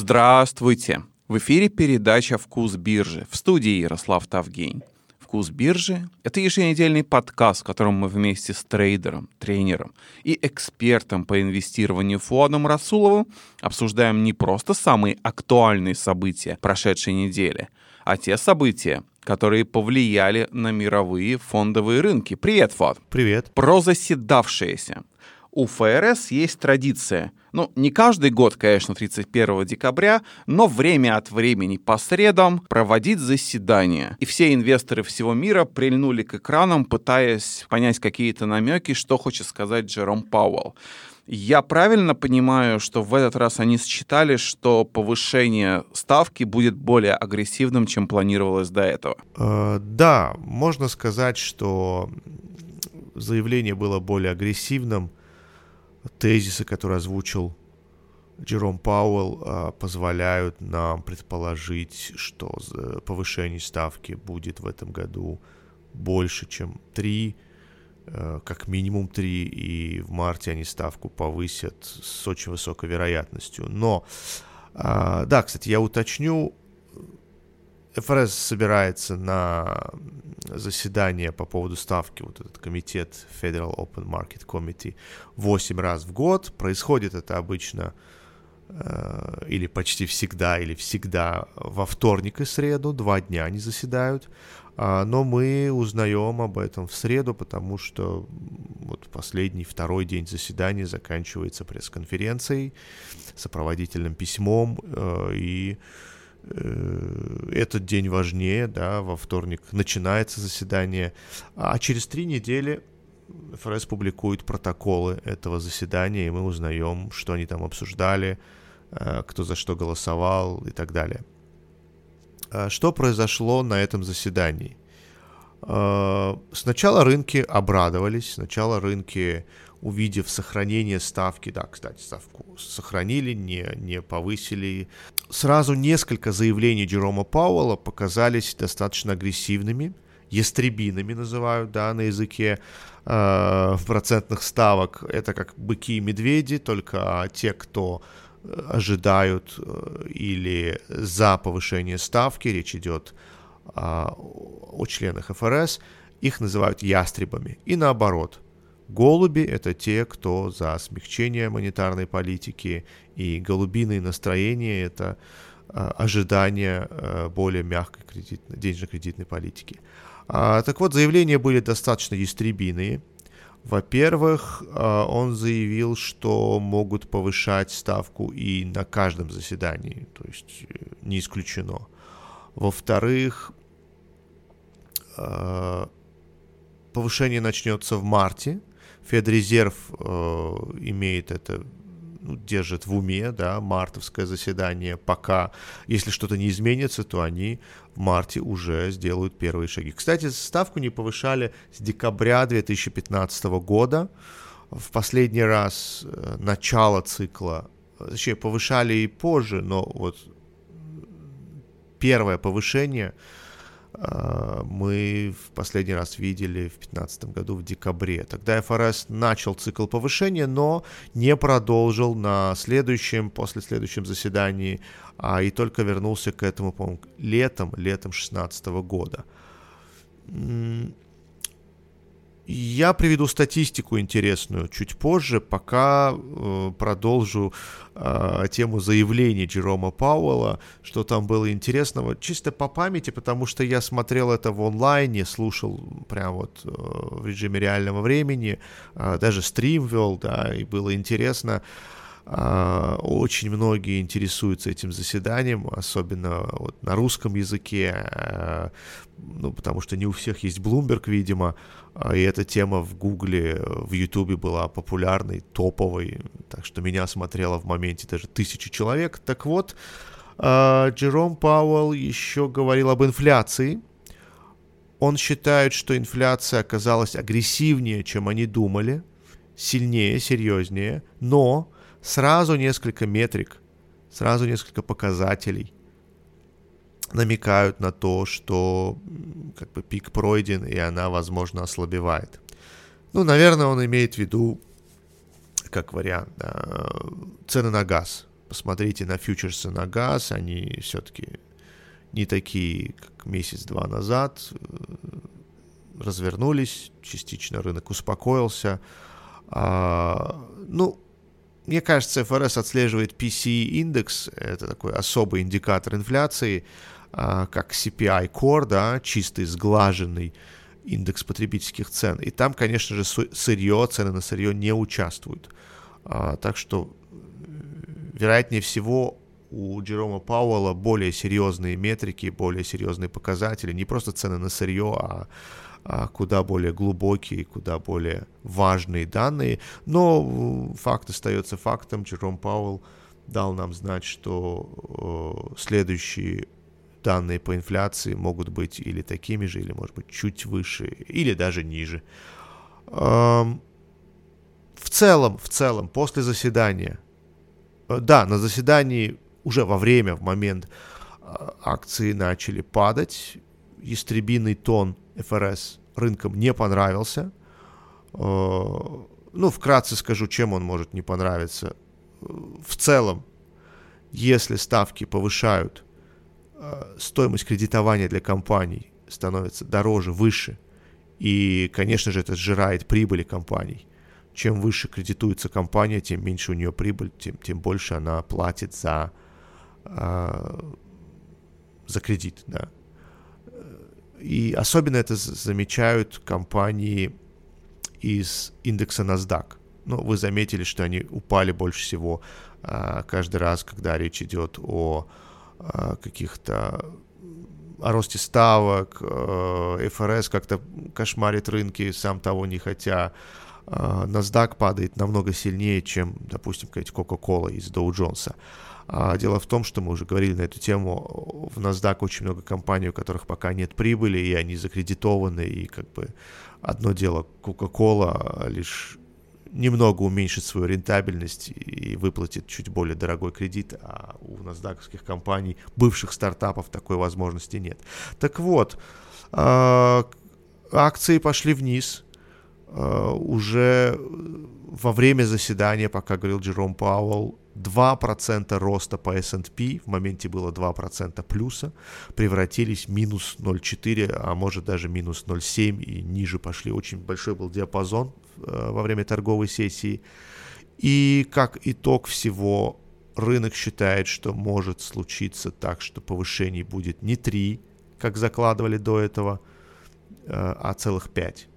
Здравствуйте! В эфире передача «Вкус биржи» в студии Ярослав Тавгень. «Вкус биржи» — это еженедельный подкаст, в котором мы вместе с трейдером, тренером и экспертом по инвестированию Фуадом Расуловым обсуждаем не просто самые актуальные события прошедшей недели, а те события, которые повлияли на мировые фондовые рынки. Привет, Фуад! Привет! Про заседавшееся — у ФРС есть традиция. Ну, не каждый год, конечно, 31 декабря, но время от времени по средам проводить заседания. И все инвесторы всего мира прильнули к экранам, пытаясь понять какие-то намеки, что хочет сказать Джером Пауэлл. Я правильно понимаю, что в этот раз они считали, что повышение ставки будет более агрессивным, чем планировалось до этого? Э, да, можно сказать, что заявление было более агрессивным, тезисы, которые озвучил Джером Пауэлл, а, позволяют нам предположить, что повышение ставки будет в этом году больше, чем 3, э, как минимум 3, и в марте они ставку повысят с очень высокой вероятностью. Но, а, да, кстати, я уточню, ФРС собирается на заседание по поводу ставки, вот этот комитет Federal Open Market Committee, 8 раз в год. Происходит это обычно э, или почти всегда, или всегда во вторник и среду, два дня они заседают. А, но мы узнаем об этом в среду, потому что вот последний, второй день заседания заканчивается пресс-конференцией, сопроводительным письмом э, и Э, этот день важнее, да, во вторник начинается заседание, а через три недели ФРС публикует протоколы этого заседания, и мы узнаем, что они там обсуждали, э, кто за что голосовал и так далее. А что произошло на этом заседании? Э, сначала рынки обрадовались, сначала рынки увидев сохранение ставки, да, кстати, ставку сохранили, не, не повысили. Сразу несколько заявлений Джерома Пауэлла показались достаточно агрессивными, ястребинами называют, да, на языке э, процентных ставок. Это как быки и медведи, только те, кто э, ожидают э, или за повышение ставки, речь идет э, о членах ФРС, их называют ястребами. И наоборот – Голуби — это те, кто за смягчение монетарной политики, и голубиные настроения — это а, ожидание а, более мягкой кредитной, денежно-кредитной политики. А, так вот, заявления были достаточно ястребиные. Во-первых, он заявил, что могут повышать ставку и на каждом заседании, то есть э, не исключено. Во-вторых, повышение начнется в марте, Федрезерв э, имеет это ну, держит в уме, да, мартовское заседание, пока, если что-то не изменится, то они в марте уже сделают первые шаги. Кстати, ставку не повышали с декабря 2015 года. В последний раз э, начало цикла, точнее, повышали и позже, но вот первое повышение – мы в последний раз видели в 2015 году в декабре. Тогда ФРС начал цикл повышения, но не продолжил на следующем, после следующем заседании, а и только вернулся к этому, по-моему, летом, летом 2016 года. Я приведу статистику интересную чуть позже, пока э, продолжу э, тему заявлений Джерома Пауэлла, что там было интересного, чисто по памяти, потому что я смотрел это в онлайне, слушал прям вот э, в режиме реального времени, э, даже стрим вел, да, и было интересно. Э, очень многие интересуются этим заседанием, особенно вот на русском языке, э, ну, потому что не у всех есть Bloomberg, видимо, а, и эта тема в Гугле, в Ютубе была популярной, топовой, так что меня смотрело в моменте даже тысячи человек. Так вот, а, Джером Пауэлл еще говорил об инфляции. Он считает, что инфляция оказалась агрессивнее, чем они думали, сильнее, серьезнее, но сразу несколько метрик, сразу несколько показателей намекают на то, что как бы пик пройден, и она, возможно, ослабевает. Ну, наверное, он имеет в виду, как вариант, да, цены на газ. посмотрите на фьючерсы на газ, они все-таки не такие, как месяц-два назад, развернулись, частично рынок успокоился. А, ну, мне кажется, ФРС отслеживает PCE-индекс, это такой особый индикатор инфляции, а, как CPI Core, да, чистый, сглаженный индекс потребительских цен. И там, конечно же, сырье, цены на сырье не участвуют. А, так что, вероятнее всего, у Джерома Пауэлла более серьезные метрики, более серьезные показатели, не просто цены на сырье, а а, куда более глубокие, куда более важные данные. Но факт остается фактом. Джером Пауэлл дал нам знать, что следующие данные по инфляции могут быть или такими же, или, может быть, чуть выше, или даже ниже. В целом, в целом, после заседания, э, да, на заседании уже во время, в момент а, акции начали падать, истребиный тон ФРС рынкам не понравился. Э, ну, вкратце скажу, чем он может не понравиться. В целом, если ставки повышают, э, стоимость кредитования для компаний становится дороже, выше, и, конечно же, это сжирает прибыли компаний. Чем выше кредитуется компания, тем меньше у нее прибыль, тем, тем больше она платит за, э, за кредит. Да. И особенно это замечают компании из индекса NASDAQ. Ну, вы заметили, что они упали больше всего а, каждый раз, когда речь идет о а, каких-то о росте ставок, ФРС как-то кошмарит рынки, сам того не хотя. Э, NASDAQ падает намного сильнее, чем, допустим, какая-то Coca-Cola из Dow Jones. А дело в том, что мы уже говорили на эту тему, в NASDAQ очень много компаний, у которых пока нет прибыли, и они закредитованы, и как бы одно дело Coca-Cola лишь немного уменьшит свою рентабельность и выплатит чуть более дорогой кредит, а у насдаковских компаний, бывших стартапов, такой возможности нет. Так вот, а, акции пошли вниз, а, уже во время заседания, пока говорил Джером Пауэлл, 2% роста по S&P, в моменте было 2% плюса, превратились в минус 0,4, а может даже минус 0,7 и ниже пошли. Очень большой был диапазон э, во время торговой сессии. И как итог всего, рынок считает, что может случиться так, что повышений будет не 3, как закладывали до этого, э, а целых 5.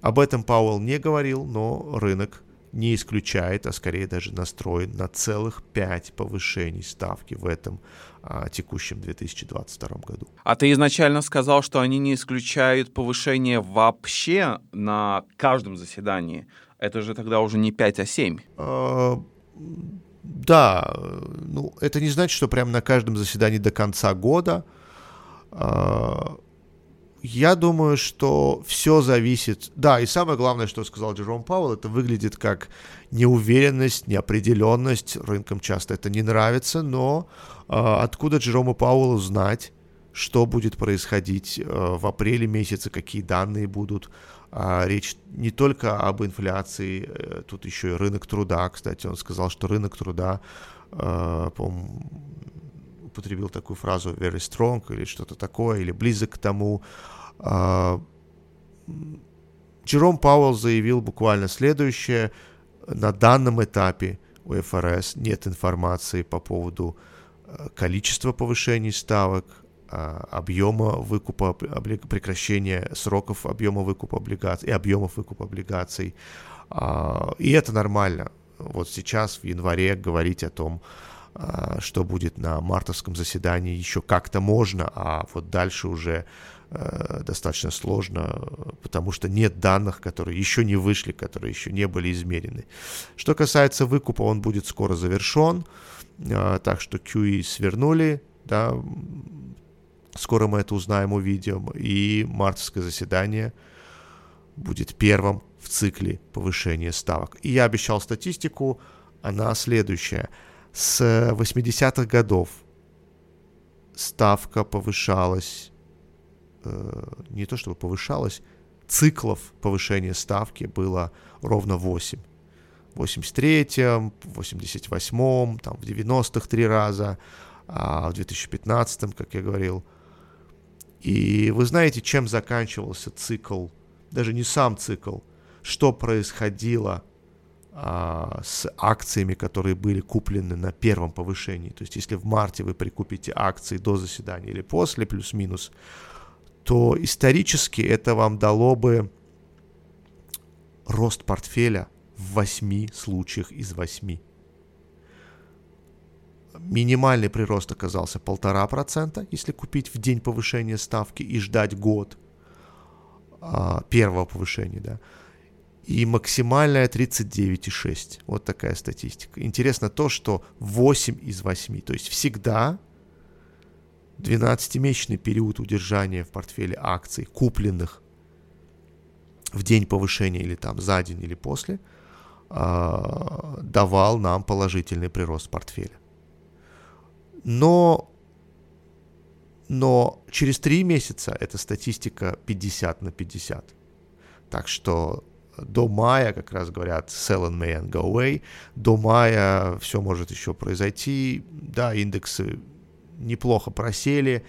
Об этом Пауэлл не говорил, но рынок не исключает, а скорее даже настроен на целых 5 повышений ставки в этом а, текущем 2022 году. А ты изначально сказал, что они не исключают повышение вообще на каждом заседании. Это же тогда уже не 5, а 7. А, да, ну это не значит, что прямо на каждом заседании до конца года. А, я думаю, что все зависит... Да, и самое главное, что сказал Джером Пауэлл, это выглядит как неуверенность, неопределенность. Рынкам часто это не нравится, но э, откуда Джерому Пауэллу знать, что будет происходить э, в апреле месяце, какие данные будут. А, речь не только об инфляции, э, тут еще и рынок труда. Кстати, он сказал, что рынок труда, э, по употребил такую фразу very strong или что-то такое, или близок к тому. А, Джером Пауэлл заявил буквально следующее. На данном этапе у ФРС нет информации по поводу э, количества повышений ставок, а, объема выкупа, прекращения сроков объема выкупа облигаций и объемов выкупа облигаций. А, и это нормально. Вот сейчас в январе говорить о том, что будет на мартовском заседании, еще как-то можно, а вот дальше уже Э, достаточно сложно, потому что нет данных, которые еще не вышли, которые еще не были измерены. Что касается выкупа, он будет скоро завершен, э, так что QE свернули, да, скоро мы это узнаем, увидим, и мартовское заседание будет первым в цикле повышения ставок. И я обещал статистику, она следующая. С 80-х годов ставка повышалась Э, не то чтобы повышалось, циклов повышения ставки было ровно 8. В 83-м, в 88-м, там, в 90-х три раза, а в 2015-м, как я говорил. И вы знаете, чем заканчивался цикл, даже не сам цикл, что происходило а, с акциями, которые были куплены на первом повышении. То есть, если в марте вы прикупите акции до заседания или после, плюс-минус, то исторически это вам дало бы рост портфеля в 8 случаях из 8. Минимальный прирост оказался 1,5%, если купить в день повышения ставки и ждать год а, первого повышения, да. И максимальная 39,6. Вот такая статистика. Интересно то, что 8 из 8. То есть всегда 12-месячный период удержания в портфеле акций, купленных в день повышения или там за день или после, э, давал нам положительный прирост портфеля. Но, но через три месяца эта статистика 50 на 50. Так что до мая, как раз говорят, sell in May and go away, до мая все может еще произойти. Да, индексы неплохо просели,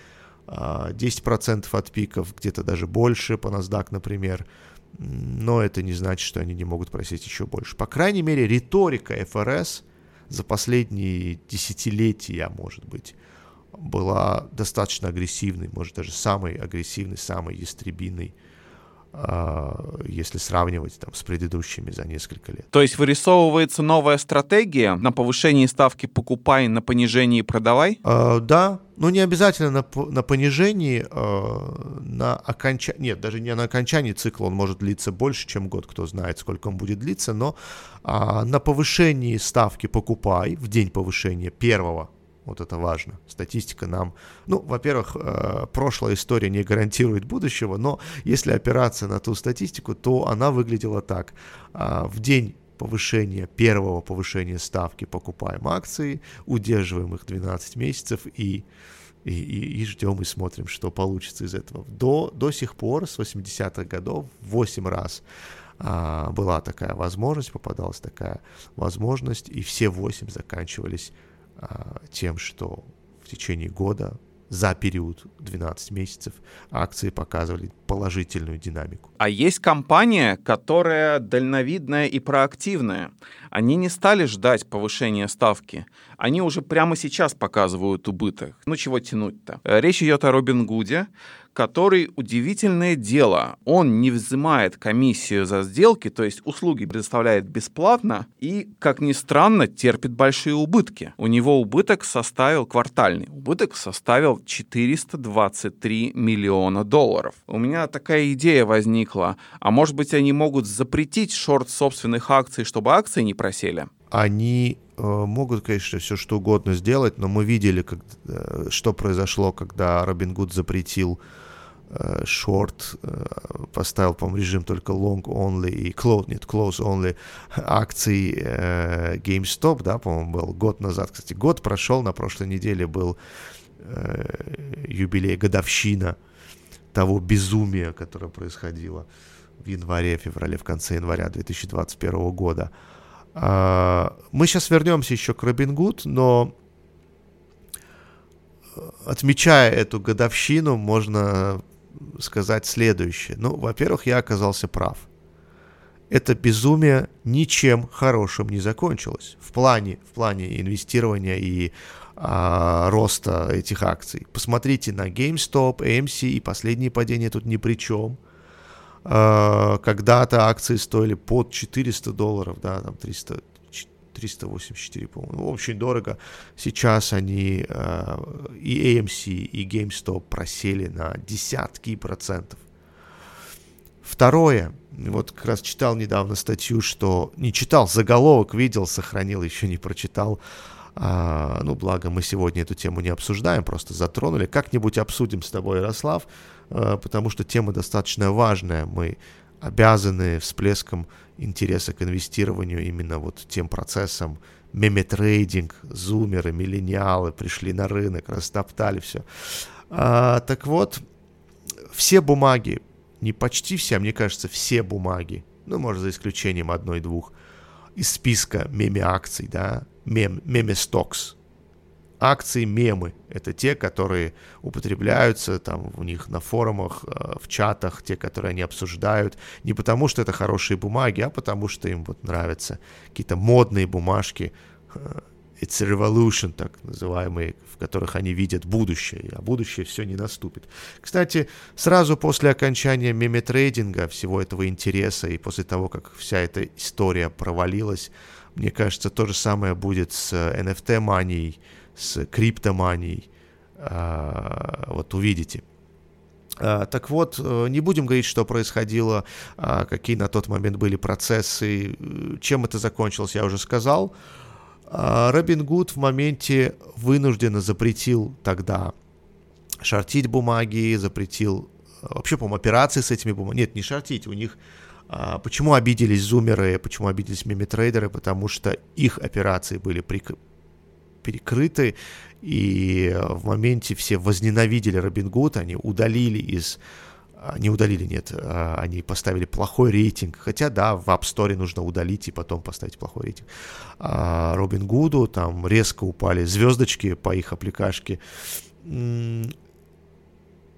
10% а, от пиков, где-то даже больше по NASDAQ, например но это не значит, что они не могут просить еще больше. По крайней мере, риторика ФРС за последние десятилетия, может быть, была достаточно агрессивной, может даже самой агрессивной, самой ястребиной если сравнивать там, с предыдущими за несколько лет. То есть вырисовывается новая стратегия на повышении ставки покупай, на понижении продавай? Uh, да, но не обязательно на, на понижении, uh, на окончании, нет, даже не на окончании цикла, он может длиться больше, чем год, кто знает, сколько он будет длиться, но uh, на повышении ставки покупай в день повышения первого вот это важно. Статистика нам, ну, во-первых, э, прошлая история не гарантирует будущего, но если опираться на ту статистику, то она выглядела так. А, в день повышения, первого повышения ставки покупаем акции, удерживаем их 12 месяцев и и, и, и ждем и смотрим, что получится из этого. До, до сих пор, с 80-х годов, 8 раз а, была такая возможность, попадалась такая возможность, и все 8 заканчивались тем, что в течение года за период 12 месяцев акции показывали положительную динамику. А есть компания, которая дальновидная и проактивная. Они не стали ждать повышения ставки. Они уже прямо сейчас показывают убыток. Ну чего тянуть-то? Речь идет о Робин Гуде, который, удивительное дело, он не взимает комиссию за сделки, то есть услуги предоставляет бесплатно и, как ни странно, терпит большие убытки. У него убыток составил, квартальный убыток составил 423 миллиона долларов. У меня такая идея возникла, а может быть они могут запретить шорт собственных акций, чтобы акции не просели? Они э, могут, конечно, все что угодно сделать, но мы видели, как, э, что произошло, когда Робин Гуд запретил Э, шорт, э, поставил, по-моему, режим только long only и close, нет, close only акций э, GameStop, да, по-моему, был год назад. Кстати, год прошел, на прошлой неделе был юбилей, годовщина того безумия, которое происходило в январе, феврале, в конце января 2021 года. А, мы сейчас вернемся еще к Робин Гуд, но отмечая эту годовщину, можно сказать следующее. Ну, во-первых, я оказался прав. Это безумие ничем хорошим не закончилось в плане, в плане инвестирования и а, роста этих акций. Посмотрите на GameStop, AMC и последние падения тут ни при чем. А, когда-то акции стоили под 400 долларов, да, там 300, 384, по-моему. Очень дорого. Сейчас они э, и AMC, и GameStop просели на десятки процентов. Второе, вот как раз читал недавно статью, что не читал, заголовок видел, сохранил, еще не прочитал. А, ну, благо мы сегодня эту тему не обсуждаем, просто затронули. Как-нибудь обсудим с тобой, Ярослав, а, потому что тема достаточно важная. Мы обязаны всплеском интереса к инвестированию именно вот тем процессом. Меметрейдинг, зумеры, миллениалы пришли на рынок, растоптали все. А, так вот, все бумаги, не почти все, а мне кажется, все бумаги, ну, может, за исключением одной-двух, из списка меме-акций, да, мем, меме-стокс. Акции мемы — это те, которые употребляются там у них на форумах, э, в чатах, те, которые они обсуждают, не потому что это хорошие бумаги, а потому что им вот нравятся какие-то модные бумажки, э, It's a revolution, так называемые, в которых они видят будущее, а будущее все не наступит. Кстати, сразу после окончания меметрейдинга, всего этого интереса, и после того, как вся эта история провалилась, мне кажется, то же самое будет с NFT-манией, с криптоманией. А, вот увидите. А, так вот, э, не будем говорить, что происходило, а, какие на тот момент были процессы, чем это закончилось, я уже сказал. Робин Гуд в моменте вынужденно запретил тогда шортить бумаги, запретил вообще, по-моему, операции с этими бумагами. Нет, не шортить, у них... Почему обиделись зумеры, почему обиделись мимитрейдеры? Потому что их операции были прик перекрыты, и в моменте все возненавидели Робин Гуд, они удалили из а, не удалили, нет, а, они поставили плохой рейтинг, хотя, да, в App Store нужно удалить и потом поставить плохой рейтинг. А Робин Гуду там резко упали звездочки по их аппликашке.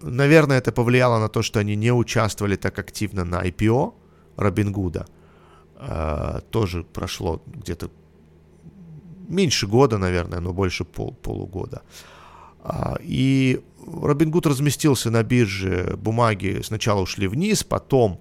Наверное, это повлияло на то, что они не участвовали так активно на IPO Робин Гуда. А, тоже прошло где-то меньше года, наверное, но больше пол, полугода. А, и Робин Гуд разместился на бирже, бумаги сначала ушли вниз, потом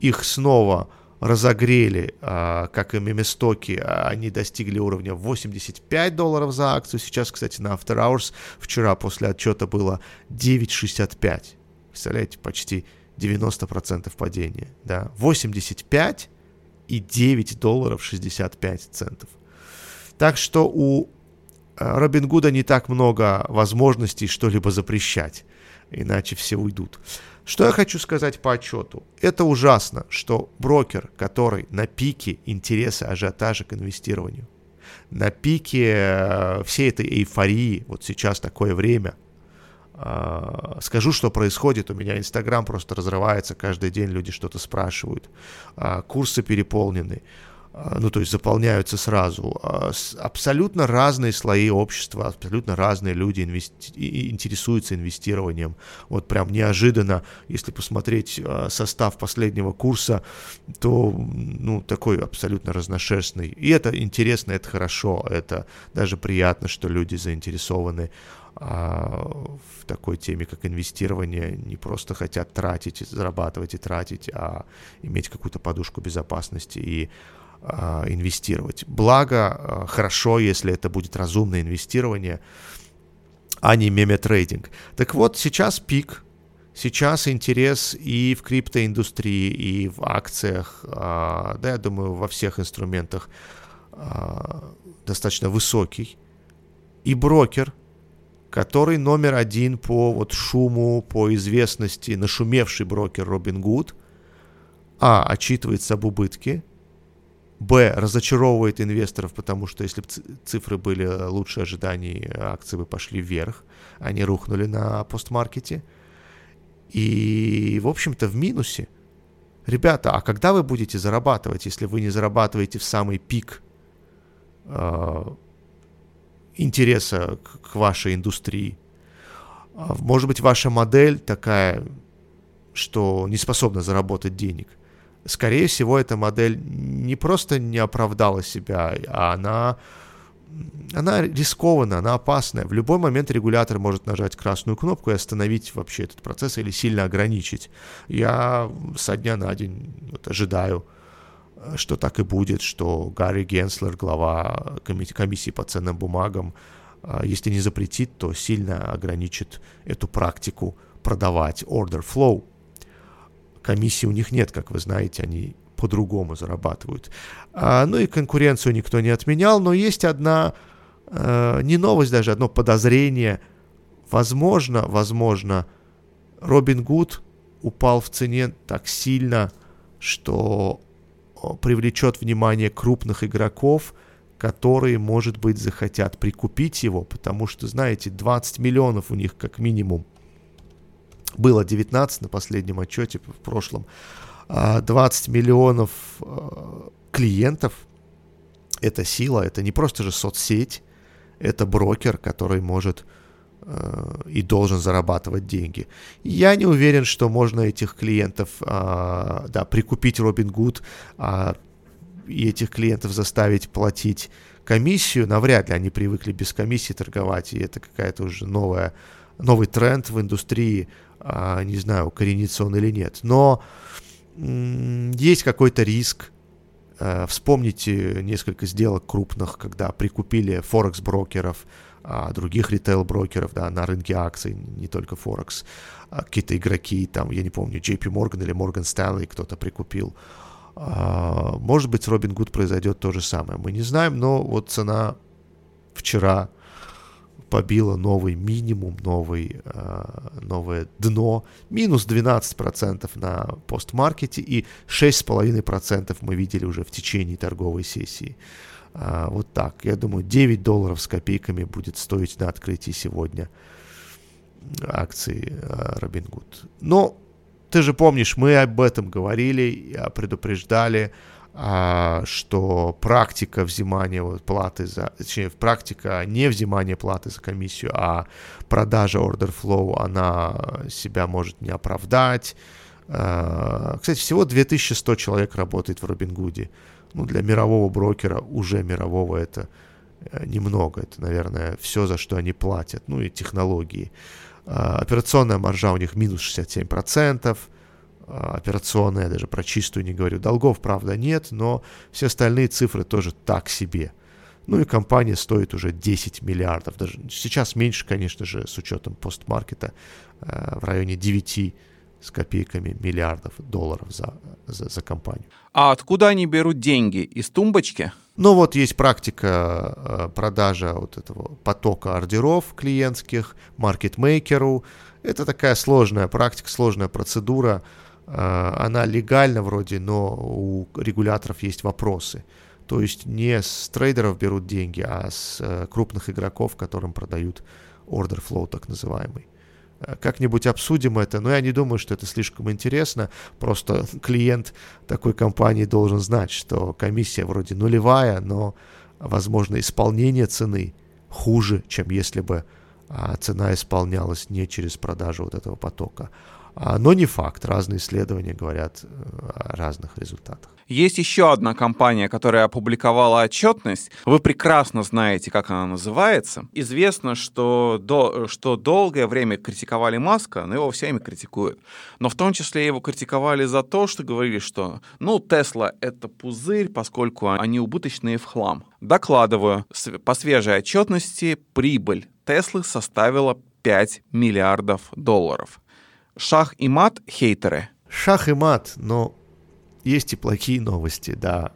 их снова разогрели, а, как и меместоки, они достигли уровня 85 долларов за акцию. Сейчас, кстати, на After Hours вчера после отчета было 9,65. Представляете, почти 90% падения. Да? 85 и 9 долларов 65 центов. Так что у э, Робин Гуда не так много возможностей что-либо запрещать, иначе все уйдут. Что я хочу сказать по отчету? Это ужасно, что брокер, который на пике интереса ажиотажа к инвестированию, на пике э, всей этой эйфории, вот сейчас такое время, э, скажу, что происходит, у меня Инстаграм просто разрывается, каждый день люди что-то спрашивают, курсы переполнены, ну, то есть заполняются сразу. А, абсолютно разные слои общества, абсолютно разные люди инвести- интересуются инвестированием. Вот прям неожиданно, если посмотреть а, состав последнего курса, то, ну, такой абсолютно разношерстный. И это интересно, это хорошо, это даже приятно, что люди заинтересованы в такой теме, как инвестирование, не просто хотят тратить, зарабатывать и тратить, а иметь какую-то подушку безопасности и а, инвестировать. Благо, а, хорошо, если это будет разумное инвестирование, а не меме-трейдинг. Так вот, сейчас пик, сейчас интерес и в криптоиндустрии, и в акциях, а, да, я думаю, во всех инструментах достаточно высокий. И брокер, который номер один по вот шуму, по известности, нашумевший брокер Robinhood, а, отчитывается об убытке, Б. Разочаровывает инвесторов, потому что если бы цифры были лучше ожиданий, акции бы пошли вверх, они рухнули на постмаркете. И, в общем-то, в минусе. Ребята, а когда вы будете зарабатывать, если вы не зарабатываете в самый пик э, интереса к, к вашей индустрии? А, может быть, ваша модель такая, что не способна заработать денег – скорее всего, эта модель не просто не оправдала себя, а она, она рискована, она опасная. В любой момент регулятор может нажать красную кнопку и остановить вообще этот процесс или сильно ограничить. Я со дня на день вот, ожидаю, что так и будет, что Гарри Генслер, глава комиссии по ценным бумагам, а, если не запретит, то сильно ограничит эту практику продавать order flow комиссии у них нет, как вы знаете, они по-другому зарабатывают. А, ну и конкуренцию никто не отменял, но есть одна, э, не новость даже, одно подозрение. Возможно, возможно, Робин Гуд упал в цене так сильно, что привлечет внимание крупных игроков, которые, может быть, захотят прикупить его, потому что, знаете, 20 миллионов у них как минимум было 19 на последнем отчете в прошлом, 20 а, миллионов а, клиентов это сила, это не просто же соцсеть, это брокер, который может э, и должен зарабатывать деньги. Я не уверен, что можно этих клиентов, да, прикупить Robinhood, э, и этих клиентов заставить платить комиссию. Навряд ли они привыкли без комиссии торговать, и это какая-то уже новая, новый тренд в индустрии. Э, не знаю, укоренится он или нет. Но есть какой-то риск, Э, вспомните несколько сделок крупных, когда прикупили форекс-брокеров, а, других ритейл-брокеров да, на рынке акций, не только Форекс. А, какие-то игроки, там, я не помню, JP Morgan или Morgan Stanley кто-то прикупил. А, может быть, с Robinhood произойдет то же самое. Мы не знаем, но вот цена вчера побила новый минимум, новый, э, новое дно, минус 12% на постмаркете и 6,5% мы видели уже в течение торговой сессии. Э, вот так. Я думаю, 9 долларов с копейками будет стоить на открытии сегодня акции э, Robinhood. Но ты же помнишь, мы об этом говорили, предупреждали, а, что практика взимания вот, платы за, точнее, практика не взимания платы за комиссию, а продажа order flow, она себя может не оправдать. А, кстати, всего 2100 человек работает в Робингуде. Ну, для мирового брокера, уже мирового, это э, немного. Это, наверное, все, за что они платят. Ну и технологии. А, операционная маржа у них минус 67%. А, операционная, даже про чистую не говорю. Долгов, правда, нет, но все остальные цифры тоже так себе. Ну и компания стоит уже 10 миллиардов. Даже сейчас меньше, конечно же, с учетом постмаркета, э, в районе 9 с копейками миллиардов долларов за, за, за компанию. А откуда они берут деньги? Из тумбочки? Ну вот есть практика э, продажа вот этого потока ордеров клиентских маркетмейкеру. Это такая сложная практика, сложная процедура. Э, она легальна вроде, но у регуляторов есть вопросы. То есть не с трейдеров берут деньги, а с э, крупных игроков, которым продают order flow так называемый. Э, как-нибудь обсудим это, но я не думаю, что это слишком интересно. Просто клиент такой компании должен знать, что комиссия вроде нулевая, но, возможно, исполнение цены хуже, чем если бы а, цена исполнялась не через продажу вот этого потока, а, но не факт. Разные исследования говорят э, о разных результатах. Есть еще одна компания, которая опубликовала отчетность. Вы прекрасно знаете, как она называется. Известно, что, до, что долгое время критиковали Маска, но его всеми критикуют. Но в том числе его критиковали за то, что говорили, что ну, Тесла — это пузырь, поскольку они убыточные в хлам. Докладываю, по свежей отчетности прибыль Теслы составила 5 миллиардов долларов. Шах и мат хейтеры. Шах и мат, но есть и плохие новости, да.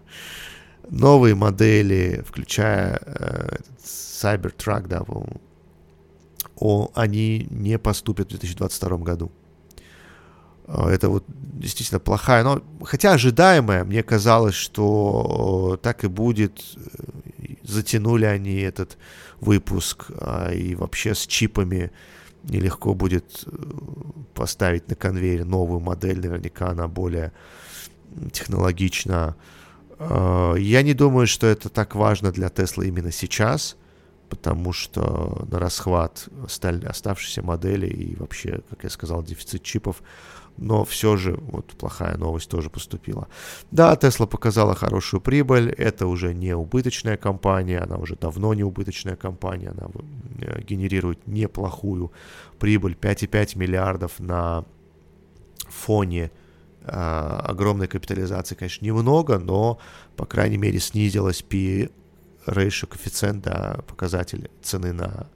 Новые модели, включая э, Cybertruck, да, о, они не поступят в 2022 году. Э, это вот действительно плохая, но хотя ожидаемая, мне казалось, что так и будет. Затянули они этот выпуск, а, и вообще с чипами нелегко будет э, поставить на конвейер новую модель, наверняка она более технологична. Э, я не думаю, что это так важно для Tesla именно сейчас, потому что на расхват стали оставшиеся модели и вообще, как я сказал, дефицит чипов но все же вот плохая новость тоже поступила. Да, Tesla показала хорошую прибыль, это уже не убыточная компания, она уже давно не убыточная компания, она э, генерирует неплохую прибыль, 5,5 миллиардов на фоне э, огромной капитализации, конечно, немного, но, по крайней мере, снизилась P ratio, коэффициент, да, показатель цены на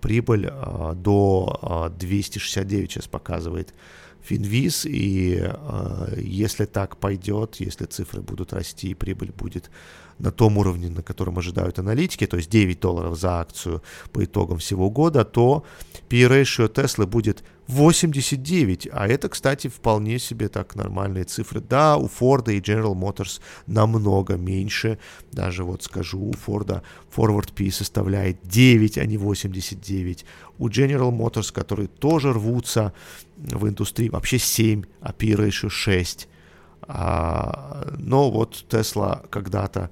прибыль э, до э, 269 сейчас показывает Финвиз, и э, если так пойдет, если цифры будут расти, прибыль будет на том уровне, на котором ожидают аналитики, то есть 9 долларов за акцию по итогам всего года, то P-ratio Tesla будет 89, а это, кстати, вполне себе так нормальные цифры. Да, у Ford и General Motors намного меньше, даже вот скажу, у Ford Forward P составляет 9, а не 89. У General Motors, которые тоже рвутся в индустрии, вообще 7, а P-ratio 6. А, но вот Tesla когда-то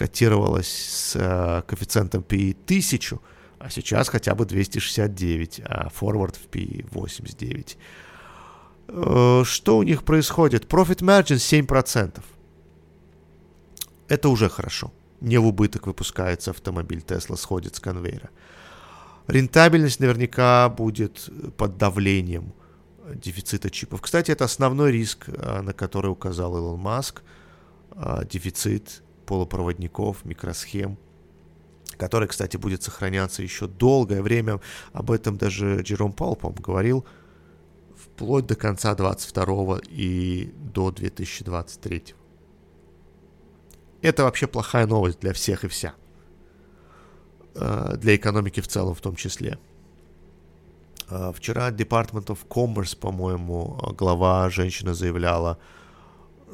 котировалась с э, коэффициентом PE 1000, а сейчас хотя бы 269, а форвард в PE 89. Э, что у них происходит? Profit margin 7%. Это уже хорошо. Не в убыток выпускается автомобиль, Tesla сходит с конвейера. Рентабельность наверняка будет под давлением дефицита чипов. Кстати, это основной риск, э, на который указал Илон Маск. Дефицит полупроводников, микросхем, который, кстати, будет сохраняться еще долгое время. Об этом даже Джером Паул, говорил – вплоть до конца 22 и до 2023. Это вообще плохая новость для всех и вся. Э, для экономики в целом в том числе. Э, вчера Department of Commerce, по-моему, глава женщина заявляла,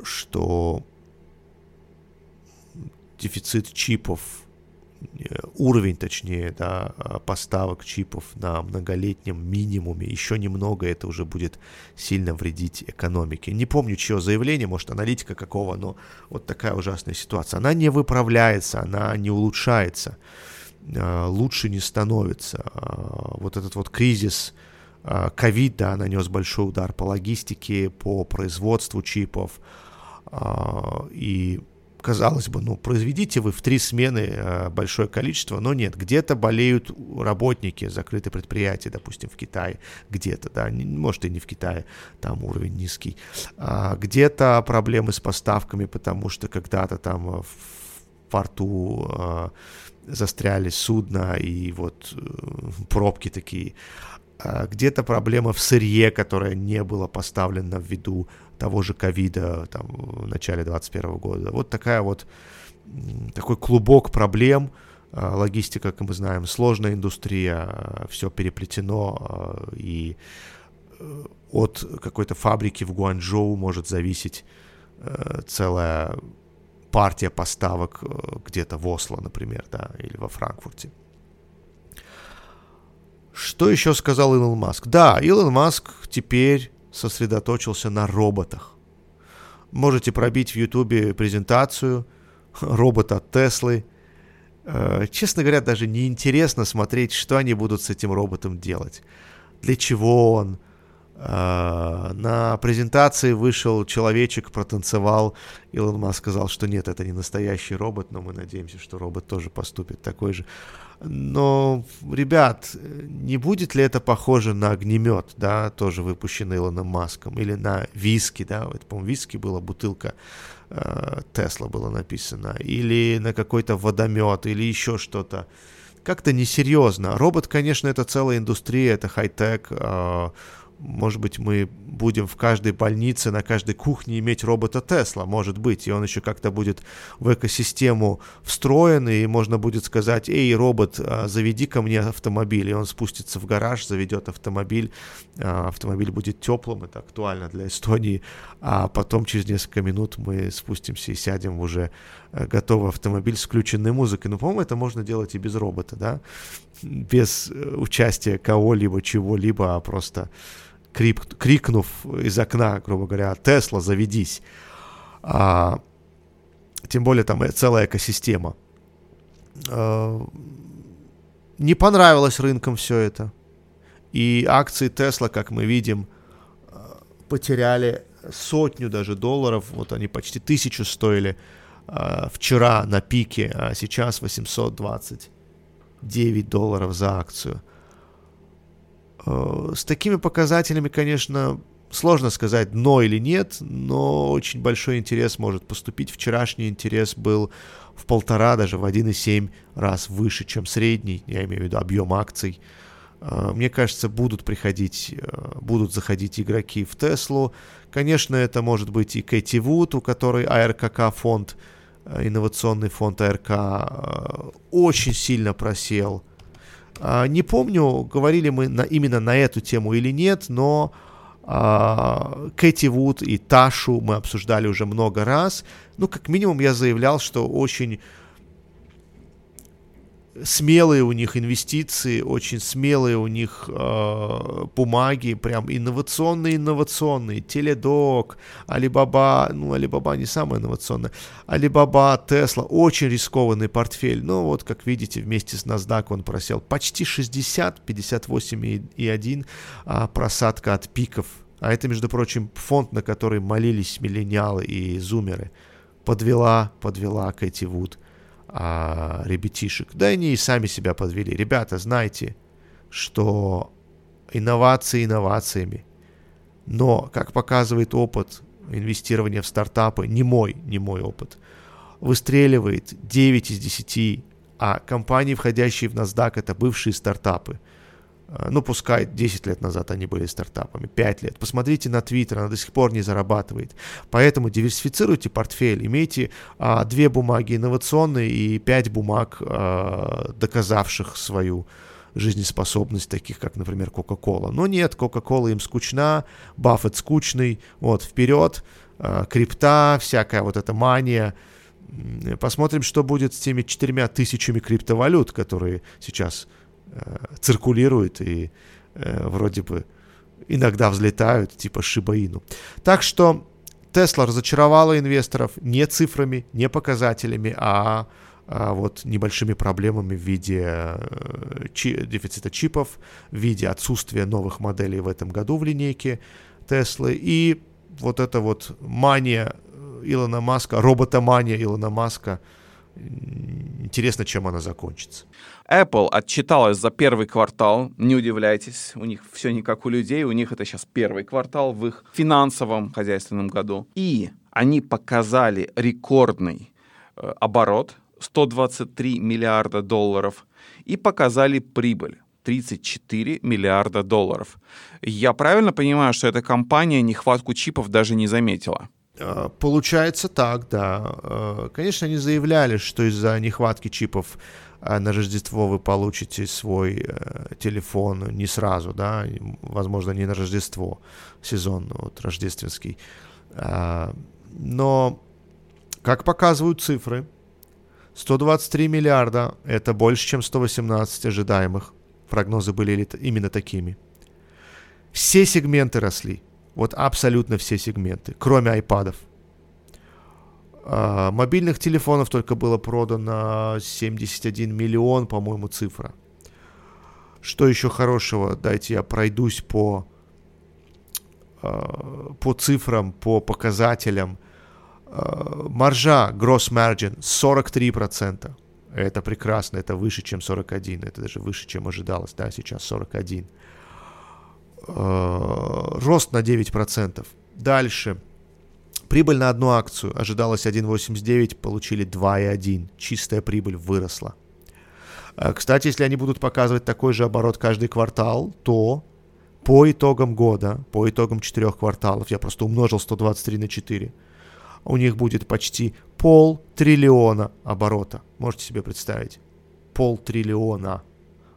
что дефицит чипов Э, уровень, точнее, да, а, поставок чипов на многолетнем минимуме, еще немного это уже будет сильно вредить экономике. Не помню, чье заявление, может, аналитика какого, но вот такая ужасная ситуация. Она не выправляется, она не улучшается, а, лучше не становится. А, вот этот вот кризис ковид, да, нанес большой удар по логистике, по производству чипов, и казалось бы, ну, произведите вы в три смены э, большое количество, но нет, где-то болеют работники, закрытые предприятия, допустим, в Китае, где-то, да, может и не в Китае, там уровень низкий, а, где-то проблемы с поставками, потому что когда-то там в порту э, застряли судна и вот э, пробки такие, где-то проблема в сырье, которое не было поставлено в виду того же ковида там, в начале 2021 года. Вот такая вот, такой клубок проблем, а, логистика, как мы знаем, сложная индустрия, а, все переплетено, а, и э, от какой-то фабрики в Гуанчжоу может зависеть э, целая партия поставок э, где-то в Осло, например, да, или во Франкфурте. Что еще сказал Илон Маск? Да, Илон Маск теперь сосредоточился на роботах. Можете пробить в Ютубе презентацию робота от Теслы. Э, честно говоря, даже неинтересно смотреть, что они будут с этим роботом делать. Для чего он? Э, на презентации вышел человечек, протанцевал. Илон Маск сказал, что нет, это не настоящий робот, но мы надеемся, что робот тоже поступит такой же. Но, ребят, не будет ли это похоже на огнемет, да, тоже выпущенный Илоном Маском, или на виски, да, это, по-моему, виски была бутылка э, Тесла было написано, или на какой-то водомет, или еще что-то. Как-то несерьезно. Робот, конечно, это целая индустрия, это хай-тек, э, может быть, мы будем в каждой больнице, на каждой кухне иметь робота Тесла, может быть, и он еще как-то будет в экосистему встроен, и можно будет сказать, эй, робот, а, заведи ко мне автомобиль, и он спустится в гараж, заведет автомобиль, а, автомобиль будет теплым, это актуально для Эстонии, а потом через несколько минут мы спустимся и сядем в уже э, готовый автомобиль с включенной музыкой. Ну, по-моему, это можно делать и без робота, да, без э, участия кого-либо, чего-либо, а просто крип, крикнув из окна, грубо говоря, Тесла, заведись. А, тем более там целая экосистема. А, не понравилось рынкам все это. И акции Тесла, как мы видим, потеряли сотню даже долларов. Вот они почти тысячу стоили а, вчера на пике, а сейчас 829 долларов за акцию. Э, с такими показателями, конечно, сложно сказать, дно или нет, но очень большой интерес может поступить. Вчерашний интерес был в полтора, даже в 1,7 раз выше, чем средний, я имею в виду объем акций. Э, мне кажется, будут приходить, э, будут заходить игроки в Теслу. Конечно, это может быть и Кэти Вуд, у которой АРКК фонд, инновационный фонд АРК, очень сильно просел – не помню, говорили мы на, именно на эту тему или нет, но а, Кэти Вуд и Ташу мы обсуждали уже много раз. Ну, как минимум, я заявлял, что очень смелые у них инвестиции, очень смелые у них э, бумаги, прям инновационные-инновационные. Теледок, Алибаба, ну, Алибаба не самая инновационная, Алибаба, Тесла, очень рискованный портфель. Ну, вот, как видите, вместе с NASDAQ он просел почти 60, 58,1 а просадка от пиков. А это, между прочим, фонд, на который молились миллениалы и зумеры. Подвела, подвела Кэти Вуд а, ребятишек. Да они и сами себя подвели. Ребята, знайте, что инновации инновациями. Но, как показывает опыт инвестирования в стартапы, не мой, не мой опыт, выстреливает 9 из 10, а компании, входящие в NASDAQ, это бывшие стартапы – ну, пускай 10 лет назад они были стартапами, 5 лет. Посмотрите на Twitter, она до сих пор не зарабатывает. Поэтому диверсифицируйте портфель, имейте а, две бумаги инновационные и 5 бумаг, а, доказавших свою жизнеспособность, таких как, например, Coca-Cola. Но нет, Coca-Cola им скучна, Баффет скучный, вот, вперед, а, крипта, всякая вот эта мания. Посмотрим, что будет с теми четырьмя тысячами криптовалют, которые сейчас Э, циркулируют и э, вроде бы иногда взлетают, типа Шибаину. Так что Тесла разочаровала инвесторов не цифрами, не показателями, а, а вот небольшими проблемами в виде э, чи- дефицита чипов, в виде отсутствия новых моделей в этом году в линейке Теслы и вот эта вот мания Илона Маска, роботомания Илона Маска – Интересно, чем она закончится. Apple отчиталась за первый квартал. Не удивляйтесь, у них все не как у людей. У них это сейчас первый квартал в их финансовом хозяйственном году. И они показали рекордный э, оборот 123 миллиарда долларов и показали прибыль 34 миллиарда долларов. Я правильно понимаю, что эта компания нехватку чипов даже не заметила? Э, получается так, да. Э, конечно, они заявляли, что из-за нехватки чипов на Рождество вы получите свой телефон не сразу, да, возможно, не на Рождество, сезон вот, рождественский. Но, как показывают цифры, 123 миллиарда – это больше, чем 118 ожидаемых. Прогнозы были именно такими. Все сегменты росли. Вот абсолютно все сегменты, кроме айпадов. А, мобильных телефонов только было продано 71 миллион, по-моему, цифра. Что еще хорошего? Дайте я пройдусь по, а, по цифрам, по показателям. А, маржа, gross margin, 43%. Это прекрасно, это выше, чем 41, это даже выше, чем ожидалось, да, сейчас 41. Э, рост на 9%. Дальше. Прибыль на одну акцию ожидалось 1,89, получили 2,1. Чистая прибыль выросла. Э, кстати, если они будут показывать такой же оборот каждый квартал, то по итогам года, по итогам четырех кварталов, я просто умножил 123 на 4, у них будет почти пол триллиона оборота. Можете себе представить? Пол триллиона.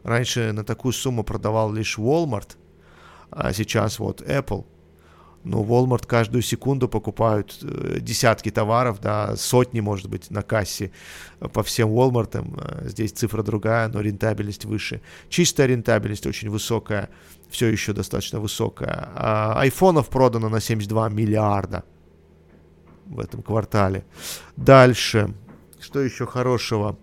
Раньше на такую сумму продавал лишь Walmart, а сейчас вот Apple. Ну, Walmart каждую секунду покупают э, десятки товаров, да, сотни, может быть, на кассе по всем Walmart. Э, здесь цифра другая, но рентабельность выше. Чистая рентабельность очень высокая, все еще достаточно высокая. А айфонов продано на 72 миллиарда в этом квартале. Дальше. Что еще хорошего?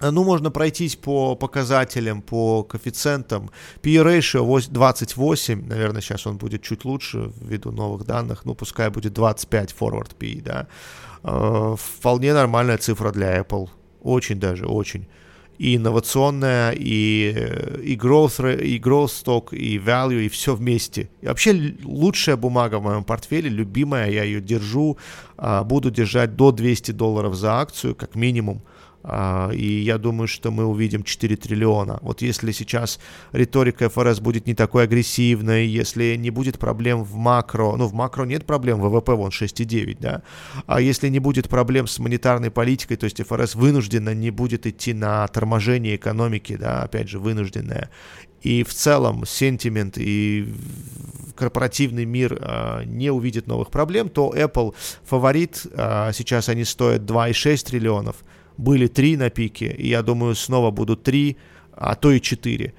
Э, ну, можно пройтись по показателям, по коэффициентам. P-ratio 28, наверное, сейчас он будет чуть лучше ввиду новых данных. Ну, пускай будет 25 forward P, да. Э, вполне нормальная цифра для Apple. Очень даже, очень. И инновационная, и, э, и, growth, и growth stock, и value, и все вместе. И вообще лучшая бумага в моем портфеле, любимая, я ее держу, а, буду держать до 200 долларов за акцию, как минимум. А, и я думаю, что мы увидим 4 триллиона. Вот если сейчас риторика ФРС будет не такой агрессивной, если не будет проблем в макро, ну в макро нет проблем, ВВП вон 6,9, да, а если не будет проблем с монетарной политикой, то есть ФРС вынужденно не будет идти на торможение экономики, да, опять же, вынужденная, и в целом сентимент и корпоративный мир э, не увидит новых проблем, то Apple фаворит, э, сейчас они стоят 2,6 триллионов, Были 3 на пике, и я думаю, снова будут 3, а то и 4.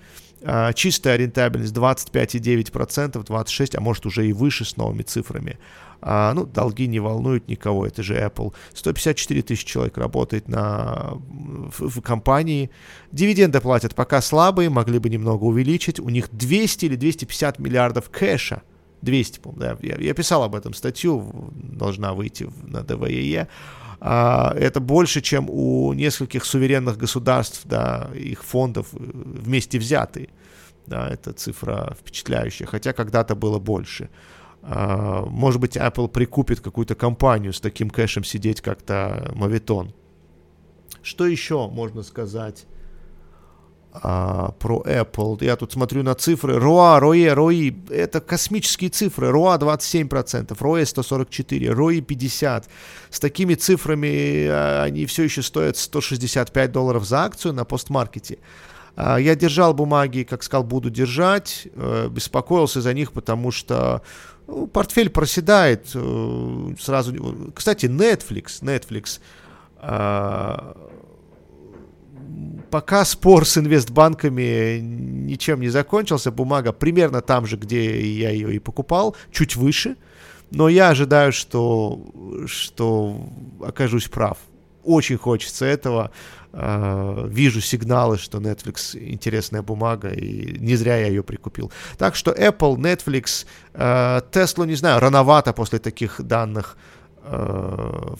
А, чистая рентабельность 25,9%, 26%, а может уже и выше с новыми цифрами. А, ну, долги не волнуют никого, это же Apple. 154 тысячи человек работает на, в, в компании. Дивиденды платят пока слабые, могли бы немного увеличить. У них 200 или 250 миллиардов кэша. 200, по да, я, я писал об этом статью, должна выйти на ДВЕЕ. А, это больше, чем у нескольких суверенных государств, да, их фондов э, вместе взятые. Да, это цифра впечатляющая, хотя когда-то было больше. А, может быть, Apple прикупит какую-то компанию с таким кэшем сидеть, как-то Мавитон. Что еще можно сказать а, про Apple? Я тут смотрю на цифры. ROA, ROE, ROI. Это космические цифры. ROA 27%, ROE 144, ROI 50. С такими цифрами а, они все еще стоят 165 долларов за акцию на постмаркете. А, я держал бумаги, как сказал, буду держать. Э, беспокоился за них, потому что ну, портфель проседает э, сразу. Кстати, Netflix, Netflix, а, пока спор с инвестбанками ничем не закончился, бумага примерно там же, где я ее и покупал, чуть выше, но я ожидаю, что, что окажусь прав. Очень хочется этого. Uh, вижу сигналы, что Netflix интересная бумага, и не зря я ее прикупил. Так что Apple, Netflix, uh, Tesla, не знаю, рановато после таких данных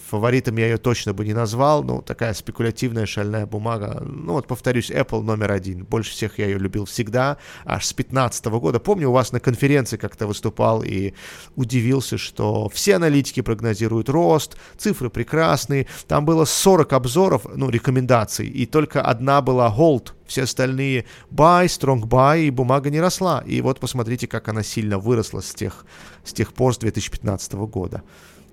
фаворитом я ее точно бы не назвал, но такая спекулятивная шальная бумага. Ну вот, повторюсь, Apple номер один. Больше всех я ее любил всегда, аж с 15 года. Помню, у вас на конференции как-то выступал и удивился, что все аналитики прогнозируют рост, цифры прекрасные. Там было 40 обзоров, ну, рекомендаций, и только одна была hold, все остальные buy, strong buy, и бумага не росла. И вот посмотрите, как она сильно выросла с тех, с тех пор, с 2015 года.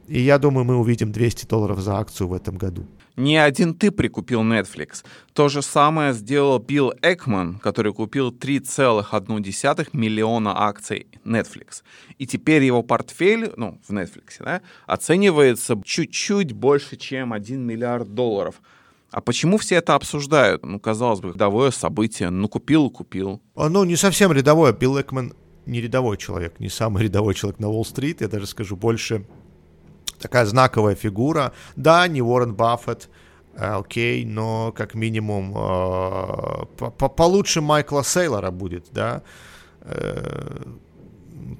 И я думаю, мы увидим 200 долларов за акцию в этом году. Не один ты прикупил Netflix. То же самое сделал Билл Экман, который купил 3,1 миллиона акций Netflix. И теперь его портфель, ну, в Netflix, да, оценивается чуть-чуть больше, чем 1 миллиард долларов. А почему все это обсуждают? Ну, казалось бы, рядовое событие. Ну, купил купил. Ну, не совсем рядовое. Билл Экман не рядовой человек, не самый рядовой человек на Уолл-стрит. Я даже скажу больше такая знаковая фигура. Да, не Уоррен Баффет, э, окей, но как минимум э, получше Майкла Сейлора будет, да. Э,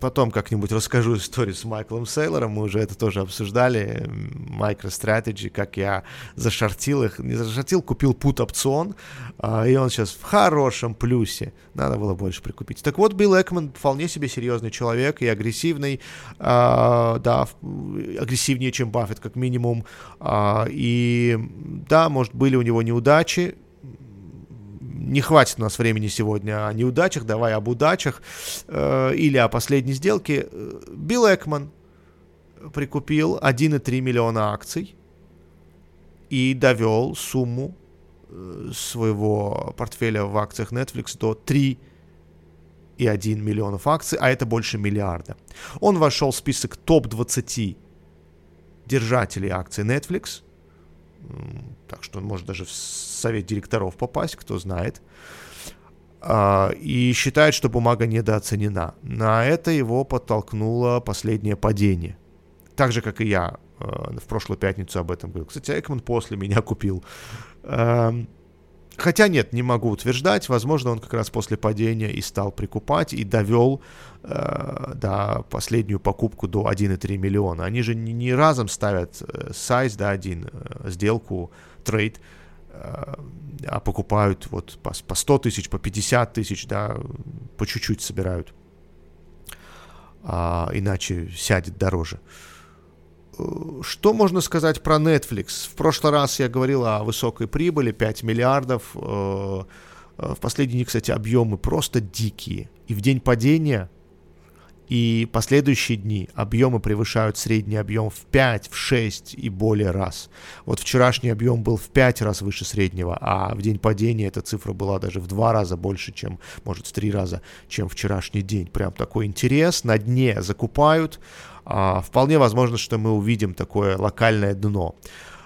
потом как-нибудь расскажу историю с Майклом Сейлором, мы уже это тоже обсуждали, MicroStrategy, как я зашортил их, не зашортил, купил пут-опцион, а, и он сейчас в хорошем плюсе, надо было больше прикупить. Так вот, Билл Экман вполне себе серьезный человек и агрессивный, а, да, агрессивнее, чем Баффет, как минимум, а, и да, может, были у него неудачи, не хватит у нас времени сегодня о неудачах, давай об удачах э, или о последней сделке. Билл Экман прикупил 1,3 миллиона акций и довел сумму э, своего портфеля в акциях Netflix до 3,1 миллионов акций, а это больше миллиарда. Он вошел в список топ-20 держателей акций Netflix – так что он может даже в совет директоров попасть, кто знает. А, и считает, что бумага недооценена. На это его подтолкнуло последнее падение. Так же, как и я а, в прошлую пятницу об этом говорил. Кстати, Экман после меня купил. Хотя нет, не могу утверждать. Возможно, он как раз после падения и стал прикупать и довел э, до последнюю покупку до 1,3 миллиона. Они же не, не разом ставят э, сайз, да, один, э, сделку, трейд, э, а покупают вот по, по 100 тысяч, по 50 тысяч, да, по чуть-чуть собирают. А, иначе сядет дороже. Что можно сказать про Netflix? В прошлый раз я говорил о высокой прибыли, 5 миллиардов. Э, э, в последние дни, кстати, объемы просто дикие. И в день падения и последующие дни объемы превышают средний объем в 5, в 6 и более раз. Вот вчерашний объем был в 5 раз выше среднего, а в день падения эта цифра была даже в 2 раза больше, чем, может, в 3 раза, чем вчерашний день. Прям такой интерес. На дне закупают. А, вполне возможно, что мы увидим такое локальное дно.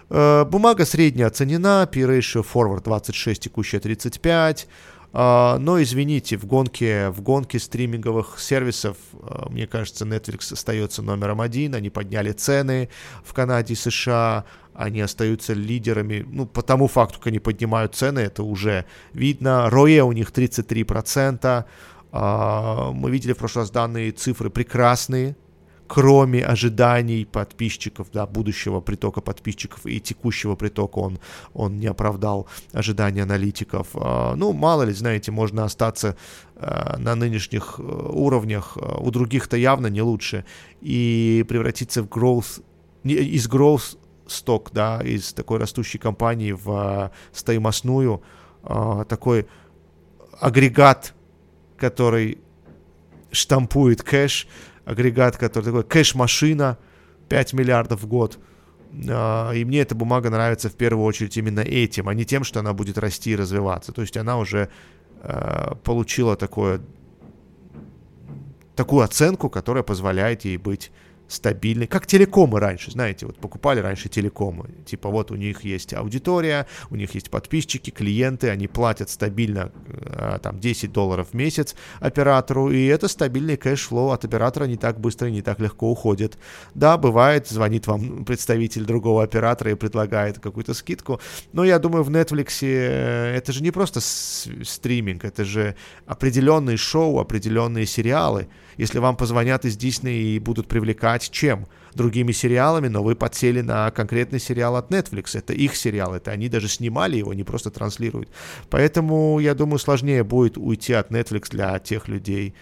Э, бумага средняя оценена, P-ratio forward 26, текущая 35. Uh, но извините, в гонке, в гонке стриминговых сервисов, uh, мне кажется, Netflix остается номером один. Они подняли цены в Канаде и США. Они остаются лидерами. Ну, по тому факту, как они поднимают цены, это уже видно. Роe у них 33%. Uh, мы видели в прошлый раз данные цифры прекрасные кроме ожиданий подписчиков, да, будущего притока подписчиков и текущего притока, он, он не оправдал ожидания аналитиков. А, ну, мало ли, знаете, можно остаться а, на нынешних э, уровнях, а, у других-то явно не лучше, и превратиться в growth, из growth сток, да, из такой растущей компании в стоимостную, такой агрегат, который штампует кэш, агрегат, который такой кэш-машина, 5 миллиардов в год. А, и мне эта бумага нравится в первую очередь именно этим, а не тем, что она будет расти и развиваться. То есть она уже а, получила такое, такую оценку, которая позволяет ей быть стабильный, как телекомы раньше, знаете, вот покупали раньше телекомы, типа вот у них есть аудитория, у них есть подписчики, клиенты, они платят стабильно э, там 10 долларов в месяц оператору, и это стабильный cash flow от оператора не так быстро, не так легко уходит. Да, бывает, звонит вам представитель другого оператора и предлагает какую-то скидку, но я думаю, в Netflix э, это же не просто стриминг, это же определенные шоу, определенные сериалы, если вам позвонят из Disney и будут привлекать чем? Другими сериалами, но вы подсели на конкретный сериал от Netflix. Это их сериал, это они даже снимали его, не просто транслируют. Поэтому, я думаю, сложнее будет уйти от Netflix для тех людей,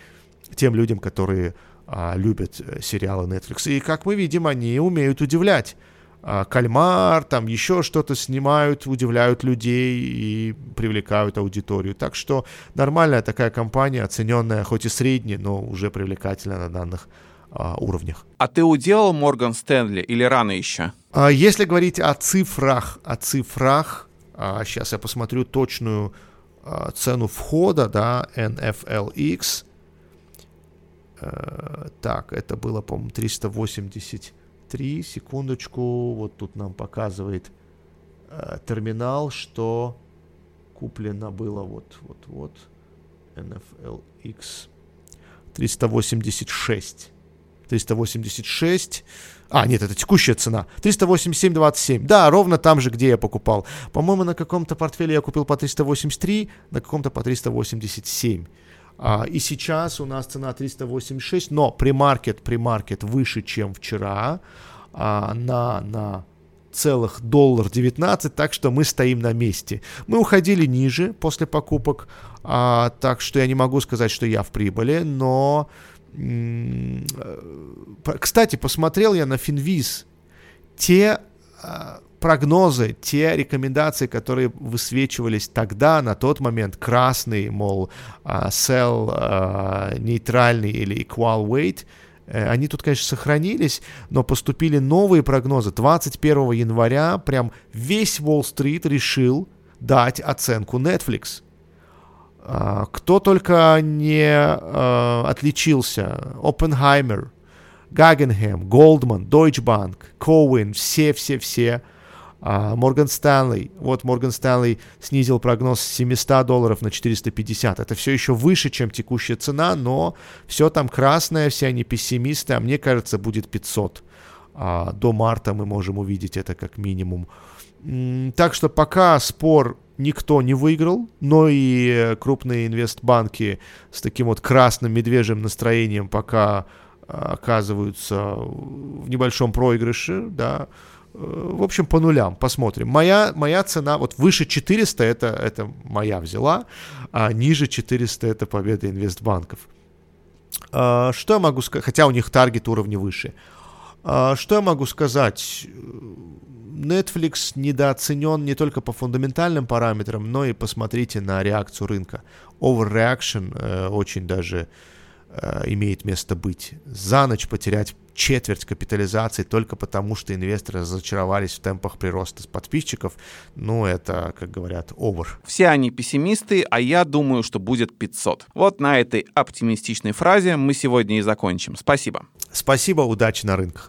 тем людям, которые а, любят э, сериалы Netflix. И, как мы видим, они умеют удивлять. А, кальмар, там еще что-то снимают, удивляют людей и привлекают аудиторию. Так что нормальная такая компания, оцененная хоть и средне, но уже привлекательная на данных а, уровнях. А ты уделал Морган Стэнли или рано еще? А, если говорить о цифрах, о цифрах, а, сейчас я посмотрю точную а, цену входа, да, NFLX. А, так, это было, по-моему, 380 3, секундочку, вот тут нам показывает э, терминал, что куплено было вот, вот, вот, NFLX 386. 386. А, нет, это текущая цена. 387.27. Да, ровно там же, где я покупал. По-моему, на каком-то портфеле я купил по 383, на каком-то по 387. А, и сейчас у нас цена 386, но премаркет, премаркет выше, чем вчера а, на, на целых доллар 19, так что мы стоим на месте. Мы уходили ниже после покупок, а, так что я не могу сказать, что я в прибыли, но... Э, кстати, посмотрел я на Финвиз. Те а, прогнозы, те рекомендации, которые высвечивались тогда, на тот момент, красный, мол, uh, sell uh, нейтральный или equal weight, uh, они тут, конечно, сохранились, но поступили новые прогнозы. 21 января прям весь Уолл-стрит решил дать оценку Netflix. Uh, кто только не отличился. Оппенхаймер, Гагенхэм, Голдман, Deutsche Bank, Коуэн, все-все-все Морган Стэнли, вот Морган Стэнли снизил прогноз с 700 долларов на 450. Это все еще выше, чем текущая цена, но все там красное, все они пессимисты, а мне кажется, будет 500. А, до марта мы можем увидеть это как минимум. Так что пока спор никто не выиграл, но и крупные инвестбанки с таким вот красным медвежьим настроением пока а, оказываются в небольшом проигрыше, да, в общем, по нулям, посмотрим. Моя, моя цена, вот выше 400 это, это моя взяла, а ниже 400 это победа инвестбанков. А, что я могу сказать, хотя у них таргет уровня выше. А, что я могу сказать? Netflix недооценен не только по фундаментальным параметрам, но и посмотрите на реакцию рынка. Overreaction э, очень даже э, имеет место быть. За ночь потерять четверть капитализации только потому, что инвесторы разочаровались в темпах прироста подписчиков, ну, это, как говорят, овер. Все они пессимисты, а я думаю, что будет 500. Вот на этой оптимистичной фразе мы сегодня и закончим. Спасибо. Спасибо, удачи на рынках.